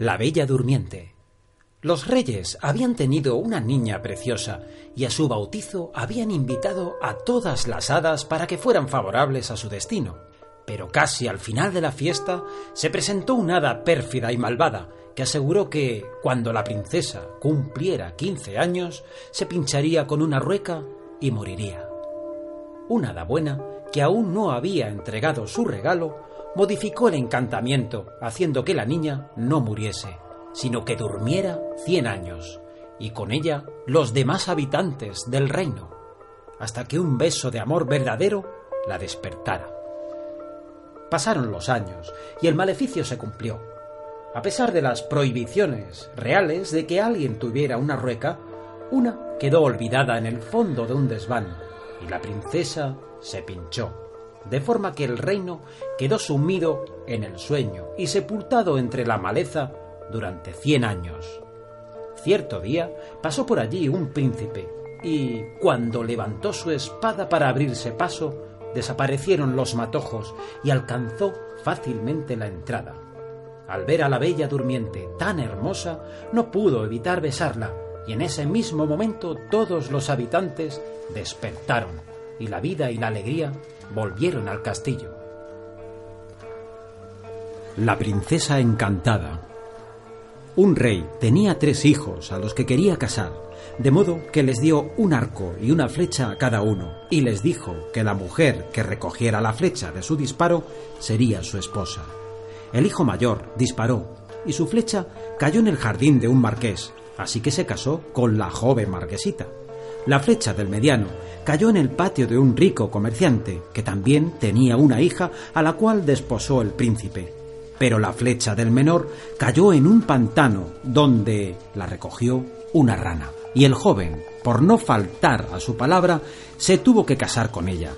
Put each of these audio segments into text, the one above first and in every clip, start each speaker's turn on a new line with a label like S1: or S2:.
S1: La Bella Durmiente. Los reyes habían tenido una niña preciosa y a su bautizo habían invitado a todas las hadas para que fueran favorables a su destino. Pero casi al final de la fiesta se presentó una hada pérfida y malvada que aseguró que, cuando la princesa cumpliera quince años, se pincharía con una rueca y moriría. Una hada buena, que aún no había entregado su regalo, modificó el encantamiento, haciendo que la niña no muriese, sino que durmiera cien años, y con ella los demás habitantes del reino, hasta que un beso de amor verdadero la despertara. Pasaron los años y el maleficio se cumplió. A pesar de las prohibiciones reales de que alguien tuviera una rueca, una quedó olvidada en el fondo de un desván y la princesa se pinchó de forma que el reino quedó sumido en el sueño y sepultado entre la maleza durante cien años. Cierto día pasó por allí un príncipe y, cuando levantó su espada para abrirse paso, desaparecieron los matojos y alcanzó fácilmente la entrada. Al ver a la bella durmiente tan hermosa, no pudo evitar besarla, y en ese mismo momento todos los habitantes despertaron, y la vida y la alegría volvieron al castillo. La princesa encantada. Un rey tenía tres hijos a los que quería casar, de modo que les dio un arco y una flecha a cada uno, y les dijo que la mujer que recogiera la flecha de su disparo sería su esposa. El hijo mayor disparó, y su flecha cayó en el jardín de un marqués, así que se casó con la joven marquesita. La flecha del mediano cayó en el patio de un rico comerciante, que también tenía una hija a la cual desposó el príncipe. Pero la flecha del menor cayó en un pantano, donde la recogió una rana. Y el joven, por no faltar a su palabra, se tuvo que casar con ella.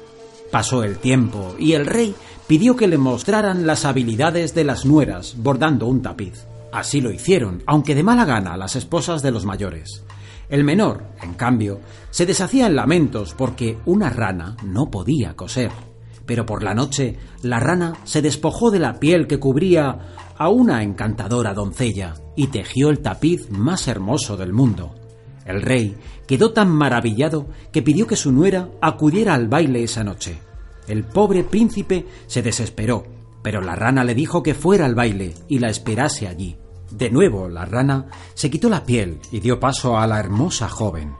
S1: Pasó el tiempo y el rey pidió que le mostraran las habilidades de las nueras bordando un tapiz. Así lo hicieron, aunque de mala gana las esposas de los mayores. El menor, en cambio, se deshacía en lamentos porque una rana no podía coser. Pero por la noche la rana se despojó de la piel que cubría a una encantadora doncella y tejió el tapiz más hermoso del mundo. El rey quedó tan maravillado que pidió que su nuera acudiera al baile esa noche. El pobre príncipe se desesperó, pero la rana le dijo que fuera al baile y la esperase allí. De nuevo la rana se quitó la piel y dio paso a la hermosa joven.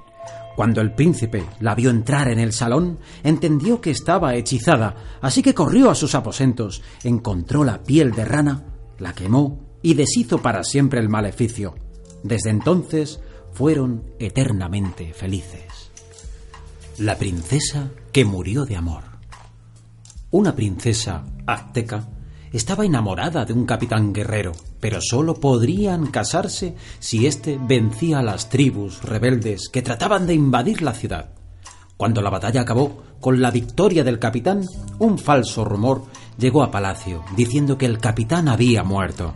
S1: Cuando el príncipe la vio entrar en el salón, entendió que estaba hechizada, así que corrió a sus aposentos, encontró la piel de rana, la quemó y deshizo para siempre el maleficio. Desde entonces fueron eternamente felices. La princesa que murió de amor. Una princesa azteca estaba enamorada de un capitán guerrero, pero sólo podrían casarse si éste vencía a las tribus rebeldes que trataban de invadir la ciudad. Cuando la batalla acabó, con la victoria del capitán, un falso rumor llegó a palacio diciendo que el capitán había muerto.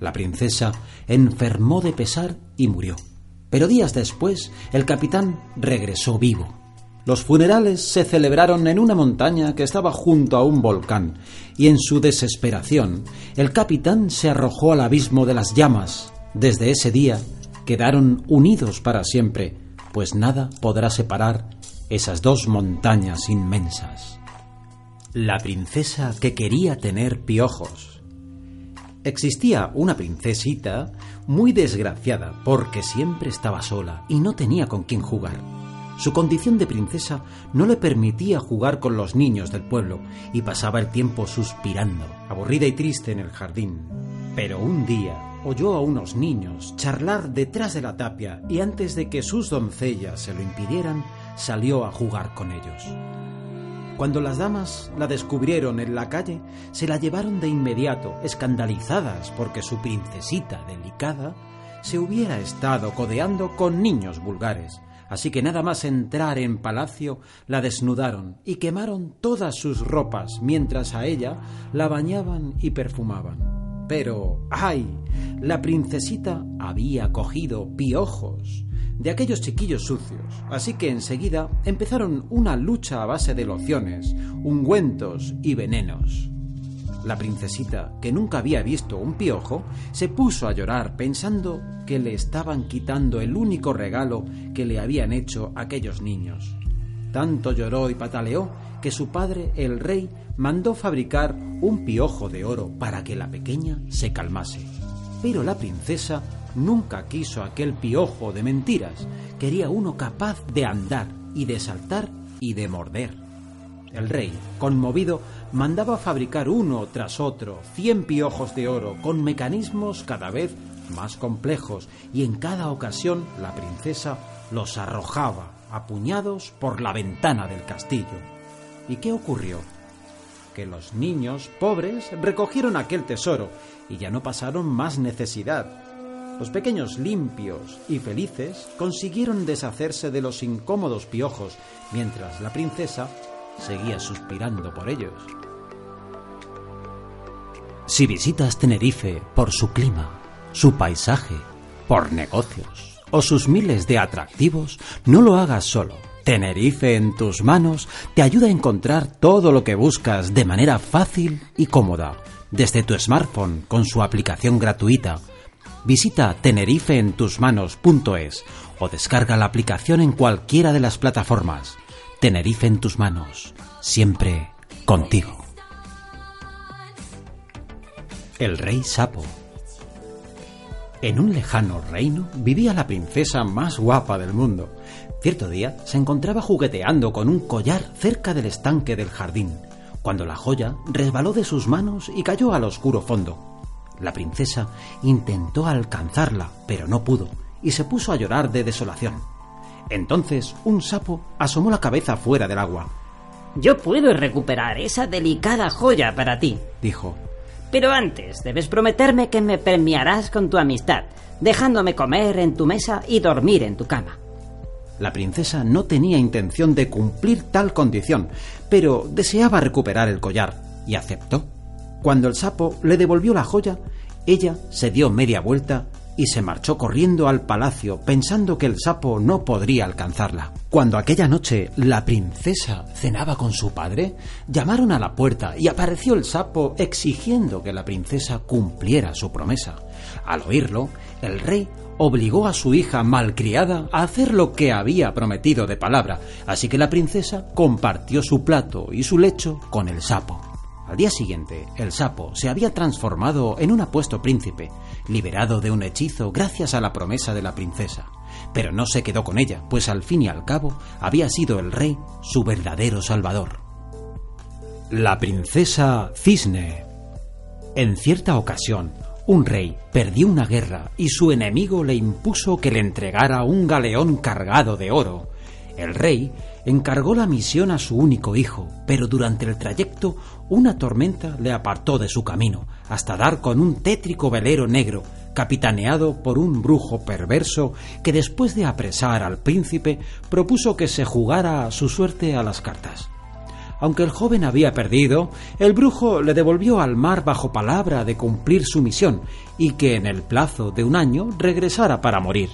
S1: La princesa enfermó de pesar y murió. Pero días después, el capitán regresó vivo los funerales se celebraron en una montaña que estaba junto a un volcán, y en su desesperación el capitán se arrojó al abismo de las llamas. Desde ese día quedaron unidos para siempre, pues nada podrá separar esas dos montañas inmensas. La princesa que quería tener piojos. Existía una princesita muy desgraciada porque siempre estaba sola y no tenía con quién jugar. Su condición de princesa no le permitía jugar con los niños del pueblo y pasaba el tiempo suspirando, aburrida y triste en el jardín. Pero un día oyó a unos niños charlar detrás de la tapia y antes de que sus doncellas se lo impidieran, salió a jugar con ellos. Cuando las damas la descubrieron en la calle, se la llevaron de inmediato, escandalizadas porque su princesita delicada se hubiera estado codeando con niños vulgares Así que nada más entrar en palacio, la desnudaron y quemaron todas sus ropas, mientras a ella la bañaban y perfumaban. Pero, ¡ay! La princesita había cogido piojos de aquellos chiquillos sucios, así que enseguida empezaron una lucha a base de lociones, ungüentos y venenos. La princesita, que nunca había visto un piojo, se puso a llorar pensando que le estaban quitando el único regalo que le habían hecho aquellos niños. Tanto lloró y pataleó que su padre, el rey, mandó fabricar un piojo de oro para que la pequeña se calmase. Pero la princesa nunca quiso aquel piojo de mentiras, quería uno capaz de andar y de saltar y de morder. El rey, conmovido, mandaba fabricar uno tras otro cien piojos de oro con mecanismos cada vez más complejos y en cada ocasión la princesa los arrojaba a puñados por la ventana del castillo. ¿Y qué ocurrió? Que los niños pobres recogieron aquel tesoro y ya no pasaron más necesidad. Los pequeños limpios y felices consiguieron deshacerse de los incómodos piojos, mientras la princesa seguía suspirando por ellos. Si visitas Tenerife por su clima, su paisaje, por negocios o sus miles de atractivos, no lo hagas solo. Tenerife en tus manos te ayuda a encontrar todo lo que buscas de manera fácil y cómoda, desde tu smartphone con su aplicación gratuita. Visita tenerifeentusmanos.es o descarga la aplicación en cualquiera de las plataformas. Tenerife en tus manos, siempre contigo. El rey sapo. En un lejano reino vivía la princesa más guapa del mundo. Cierto día se encontraba jugueteando con un collar cerca del estanque del jardín, cuando la joya resbaló de sus manos y cayó al oscuro fondo. La princesa intentó alcanzarla, pero no pudo, y se puso a llorar de desolación. Entonces un sapo asomó la cabeza fuera del agua.
S2: Yo puedo recuperar esa delicada joya para ti,
S1: dijo.
S2: Pero antes debes prometerme que me premiarás con tu amistad, dejándome comer en tu mesa y dormir en tu cama.
S1: La princesa no tenía intención de cumplir tal condición, pero deseaba recuperar el collar y aceptó. Cuando el sapo le devolvió la joya, ella se dio media vuelta y se marchó corriendo al palacio pensando que el sapo no podría alcanzarla. Cuando aquella noche la princesa cenaba con su padre, llamaron a la puerta y apareció el sapo exigiendo que la princesa cumpliera su promesa. Al oírlo, el rey obligó a su hija malcriada a hacer lo que había prometido de palabra, así que la princesa compartió su plato y su lecho con el sapo. Al día siguiente, el sapo se había transformado en un apuesto príncipe, liberado de un hechizo gracias a la promesa de la princesa. Pero no se quedó con ella, pues al fin y al cabo había sido el rey su verdadero salvador. La princesa Cisne. En cierta ocasión, un rey perdió una guerra y su enemigo le impuso que le entregara un galeón cargado de oro. El rey encargó la misión a su único hijo, pero durante el trayecto una tormenta le apartó de su camino, hasta dar con un tétrico velero negro, capitaneado por un brujo perverso que después de apresar al príncipe propuso que se jugara su suerte a las cartas. Aunque el joven había perdido, el brujo le devolvió al mar bajo palabra de cumplir su misión y que en el plazo de un año regresara para morir.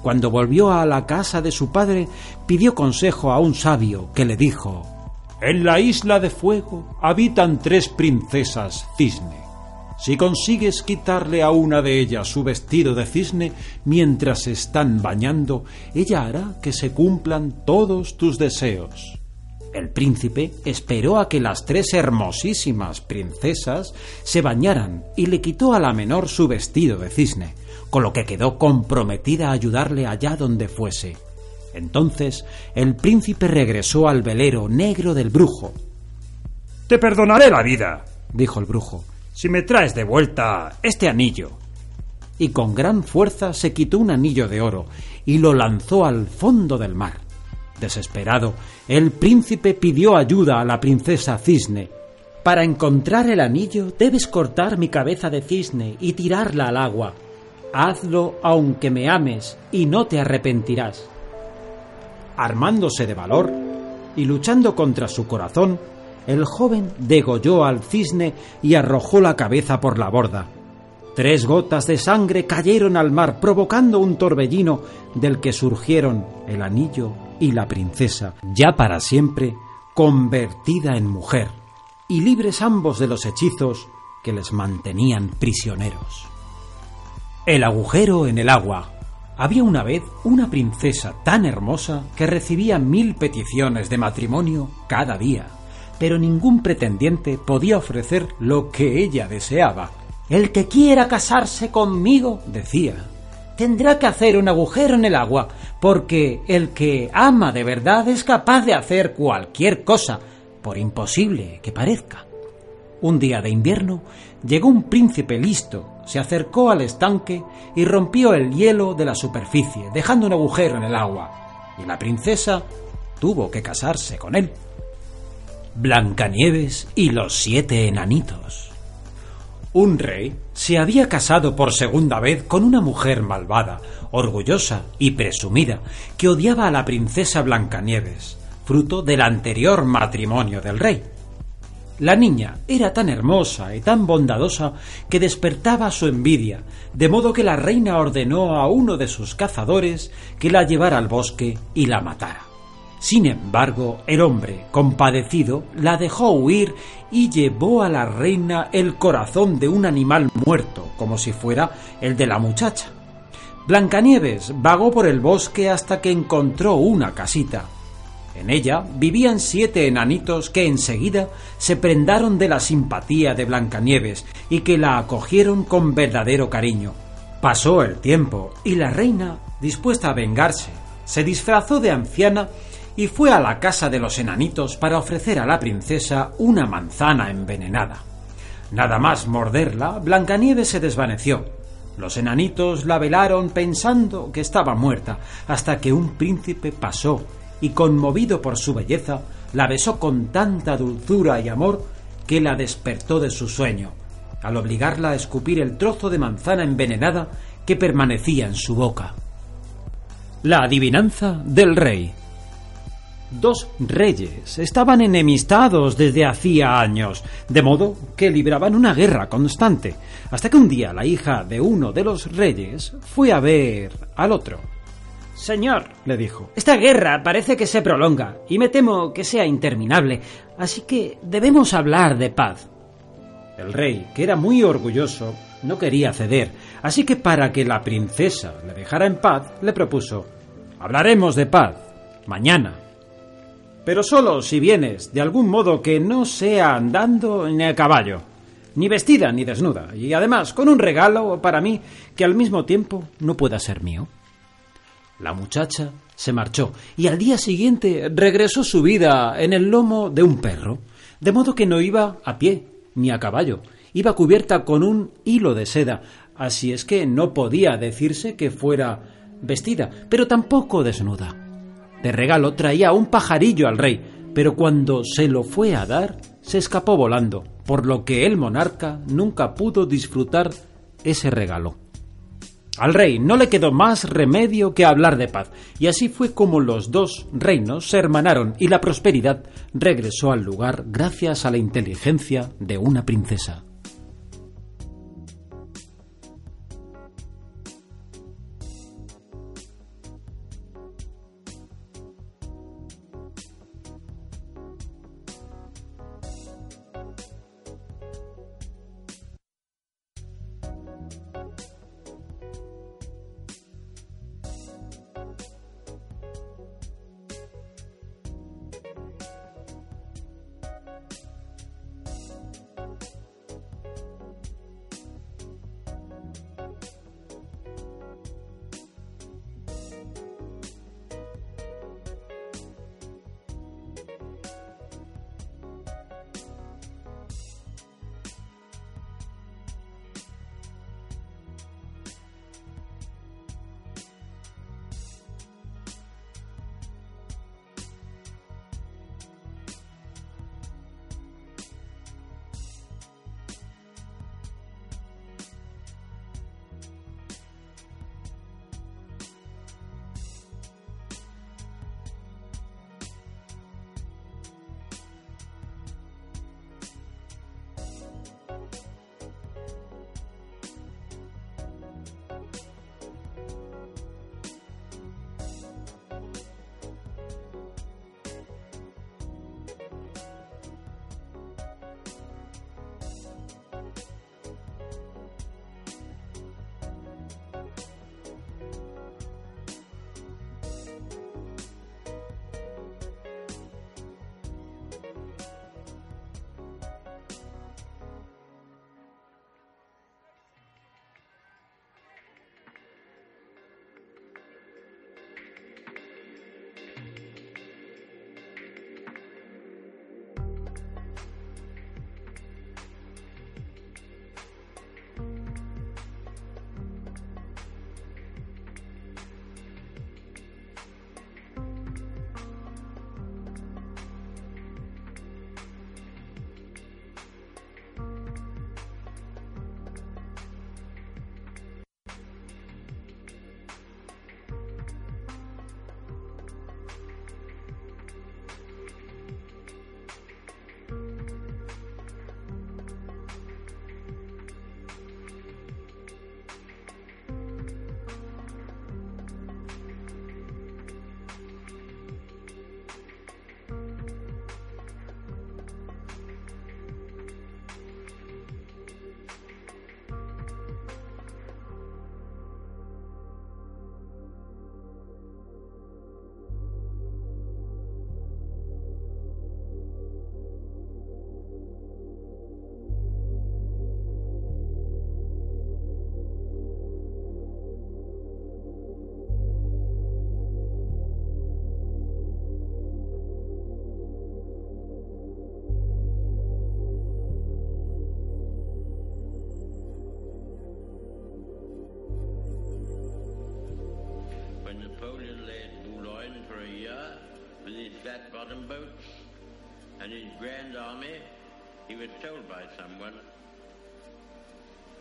S1: Cuando volvió a la casa de su padre, pidió consejo a un sabio que le dijo En la isla de fuego habitan tres princesas cisne. Si consigues quitarle a una de ellas su vestido de cisne mientras están bañando, ella hará que se cumplan todos tus deseos. El príncipe esperó a que las tres hermosísimas princesas se bañaran y le quitó a la menor su vestido de cisne con lo que quedó comprometida a ayudarle allá donde fuese. Entonces el príncipe regresó al velero negro del brujo.
S3: Te perdonaré la vida,
S1: dijo el brujo,
S3: si me traes de vuelta este anillo.
S1: Y con gran fuerza se quitó un anillo de oro y lo lanzó al fondo del mar. Desesperado, el príncipe pidió ayuda a la princesa Cisne. Para encontrar el anillo debes cortar mi cabeza de cisne y tirarla al agua, Hazlo aunque me ames y no te arrepentirás. Armándose de valor y luchando contra su corazón, el joven degolló al cisne y arrojó la cabeza por la borda. Tres gotas de sangre cayeron al mar, provocando un torbellino del que surgieron el anillo y la princesa, ya para siempre convertida en mujer. y libres ambos de los hechizos que les mantenían prisioneros. El agujero en el agua. Había una vez una princesa tan hermosa que recibía mil peticiones de matrimonio cada día, pero ningún pretendiente podía ofrecer lo que ella deseaba. El que quiera casarse conmigo, decía, tendrá que hacer un agujero en el agua, porque el que ama de verdad es capaz de hacer cualquier cosa, por imposible que parezca. Un día de invierno llegó un príncipe listo, se acercó al estanque y rompió el hielo de la superficie, dejando un agujero en el agua, y la princesa tuvo que casarse con él. Blancanieves y los siete enanitos. Un rey se había casado por segunda vez con una mujer malvada, orgullosa y presumida, que odiaba a la princesa Blancanieves, fruto del anterior matrimonio del rey. La niña era tan hermosa y tan bondadosa que despertaba su envidia, de modo que la reina ordenó a uno de sus cazadores que la llevara al bosque y la matara. Sin embargo, el hombre, compadecido, la dejó huir y llevó a la reina el corazón de un animal muerto, como si fuera el de la muchacha. Blancanieves vagó por el bosque hasta que encontró una casita. En ella vivían siete enanitos que enseguida se prendaron de la simpatía de Blancanieves y que la acogieron con verdadero cariño. Pasó el tiempo y la reina, dispuesta a vengarse, se disfrazó de anciana y fue a la casa de los enanitos para ofrecer a la princesa una manzana envenenada. Nada más morderla, Blancanieves se desvaneció. Los enanitos la velaron pensando que estaba muerta, hasta que un príncipe pasó y, conmovido por su belleza, la besó con tanta dulzura y amor que la despertó de su sueño, al obligarla a escupir el trozo de manzana envenenada que permanecía en su boca. La adivinanza del rey. Dos reyes estaban enemistados desde hacía años, de modo que libraban una guerra constante, hasta que un día la hija de uno de los reyes fue a ver al otro.
S2: Señor, le dijo, esta guerra parece que se prolonga y me temo que sea interminable, así que debemos hablar de paz.
S1: El rey, que era muy orgulloso, no quería ceder, así que para que la princesa le dejara en paz, le propuso Hablaremos de paz mañana pero solo si vienes de algún modo que no sea andando ni a caballo, ni vestida ni desnuda, y además con un regalo para mí que al mismo tiempo no pueda ser mío. La muchacha se marchó y al día siguiente regresó subida en el lomo de un perro, de modo que no iba a pie ni a caballo, iba cubierta con un hilo de seda, así es que no podía decirse que fuera vestida, pero tampoco desnuda. De regalo traía un pajarillo al rey, pero cuando se lo fue a dar, se escapó volando, por lo que el monarca nunca pudo disfrutar ese regalo. Al rey no le quedó más remedio que hablar de paz, y así fue como los dos reinos se hermanaron y la prosperidad regresó al lugar gracias a la inteligencia de una princesa.
S4: Was told by someone,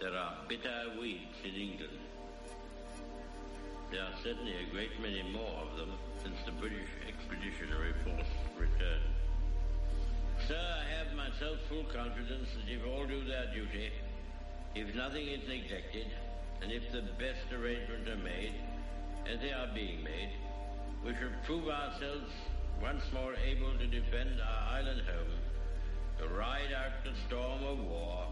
S4: there are bitter weeds in England. There are certainly a great many more of them since the British Expeditionary Force returned. Sir, I have myself full confidence that if all do their duty, if nothing is neglected, and if the best arrangements are made, as they are being made, we shall prove ourselves once more able to defend our island home, to ride out the storm of war,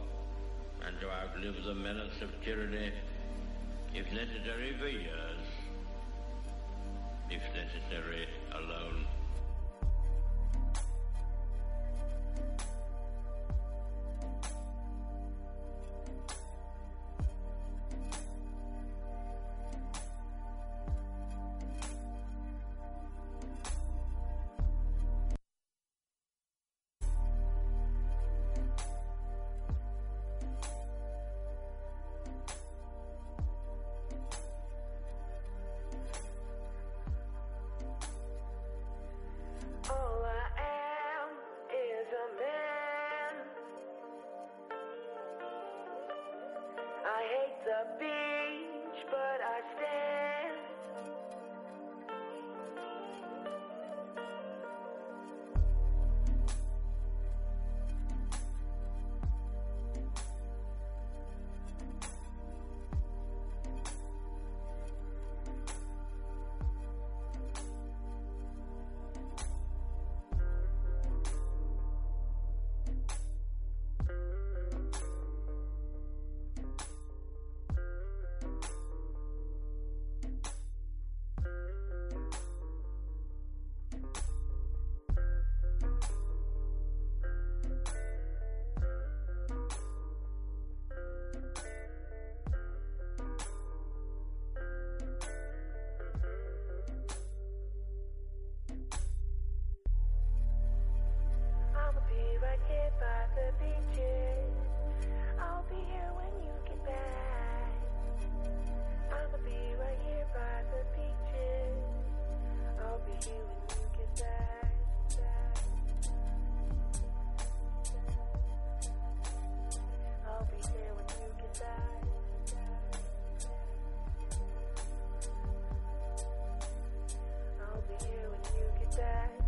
S4: and to outlive the menace of tyranny, if necessary for years, if necessary alone.
S5: the beat. that